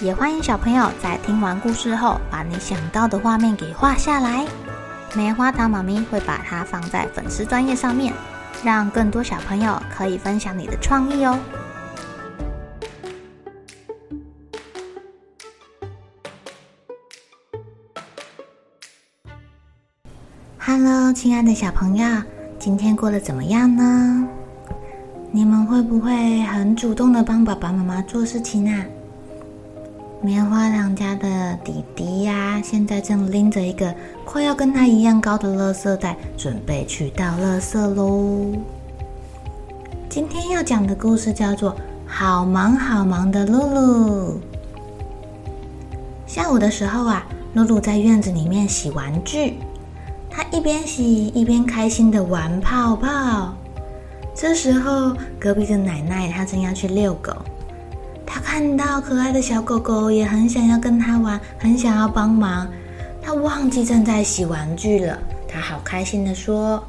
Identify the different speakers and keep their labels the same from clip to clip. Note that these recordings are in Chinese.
Speaker 1: 也欢迎小朋友在听完故事后，把你想到的画面给画下来。棉花糖妈咪会把它放在粉丝专页上面，让更多小朋友可以分享你的创意哦。Hello，亲爱的小朋友，今天过得怎么样呢？你们会不会很主动的帮爸爸妈妈做事情啊？棉花糖家的弟弟呀，现在正拎着一个快要跟他一样高的垃圾袋，准备去倒垃圾喽。今天要讲的故事叫做《好忙好忙的露露》。下午的时候啊，露露在院子里面洗玩具。他一边洗一边开心的玩泡泡。这时候，隔壁的奶奶她正要去遛狗，他看到可爱的小狗狗，也很想要跟他玩，很想要帮忙。他忘记正在洗玩具了，他好开心的说：“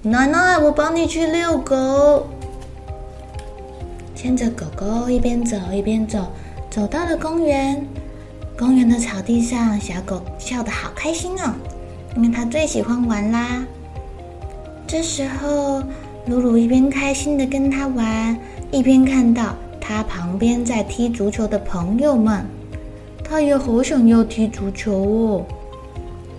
Speaker 1: 奶奶，我帮你去遛狗。”牵着狗狗一边走一边走，走到了公园。公园的草地上，小狗笑得好开心哦。因为它最喜欢玩啦。这时候，露露一边开心的跟他玩，一边看到他旁边在踢足球的朋友们，他也好想要踢足球哦。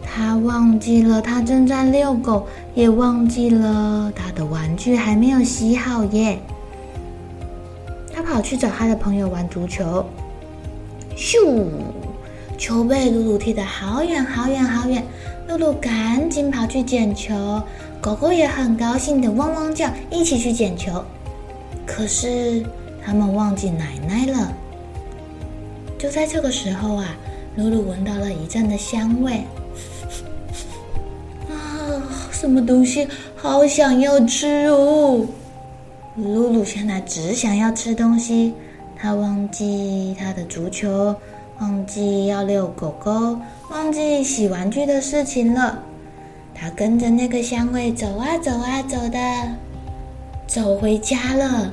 Speaker 1: 他忘记了他正在遛狗，也忘记了他的玩具还没有洗好耶。他跑去找他的朋友玩足球，咻！球被露露踢得好远好远好远。露露赶紧跑去捡球，狗狗也很高兴的汪汪叫，一起去捡球。可是他们忘记奶奶了。就在这个时候啊，露露闻到了一阵的香味。啊，什么东西？好想要吃哦！露露现在只想要吃东西，她忘记她的足球。忘记要遛狗狗，忘记洗玩具的事情了。他跟着那个香味走啊走啊走的，走回家了。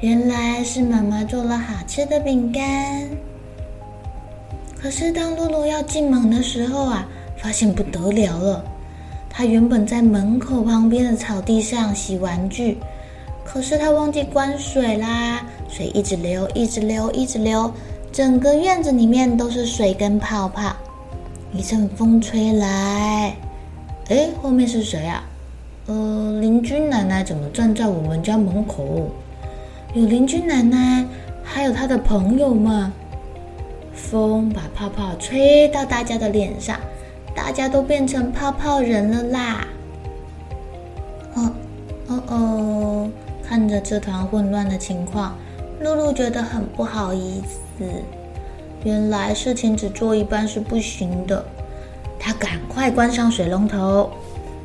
Speaker 1: 原来是妈妈做了好吃的饼干。可是当露露要进门的时候啊，发现不得了了。她原本在门口旁边的草地上洗玩具，可是她忘记关水啦，水一直流，一直流，一直流。整个院子里面都是水跟泡泡，一阵风吹来，哎，后面是谁啊？呃，邻居奶奶怎么站在我们家门口？有邻居奶奶，还有她的朋友们。风把泡泡吹到大家的脸上，大家都变成泡泡人了啦！哦哦哦！看着这团混乱的情况，露露觉得很不好意思。原来事情只做一半是不行的。他赶快关上水龙头，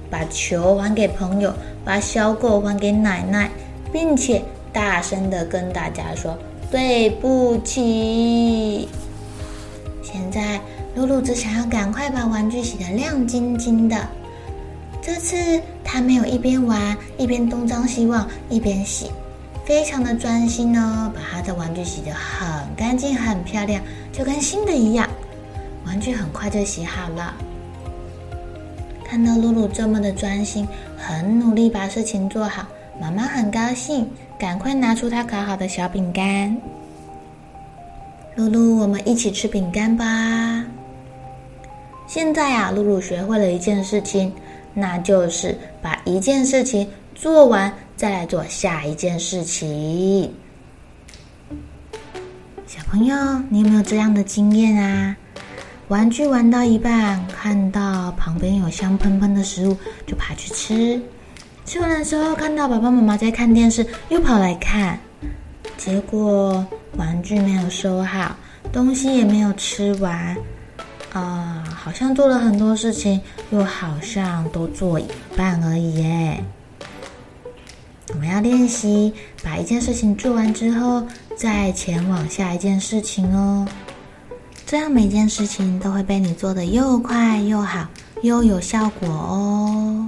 Speaker 1: 把球还给朋友，把小狗还给奶奶，并且大声的跟大家说对不起。现在露露只想要赶快把玩具洗得亮晶晶的。这次他没有一边玩一边东张西望，一边洗。非常的专心哦，把他的玩具洗得很干净、很漂亮，就跟新的一样。玩具很快就洗好了。看到露露这么的专心，很努力把事情做好，妈妈很高兴，赶快拿出他烤好的小饼干。露露，我们一起吃饼干吧。现在啊，露露学会了一件事情，那就是把一件事情做完。再来做下一件事情。小朋友，你有没有这样的经验啊？玩具玩到一半，看到旁边有香喷喷的食物，就跑去吃。吃完的时候，看到爸爸妈妈在看电视，又跑来看。结果玩具没有收好，东西也没有吃完，啊、好像做了很多事情，又好像都做一半而已耶。我们要练习把一件事情做完之后，再前往下一件事情哦。这样每件事情都会被你做得又快又好，又有效果哦。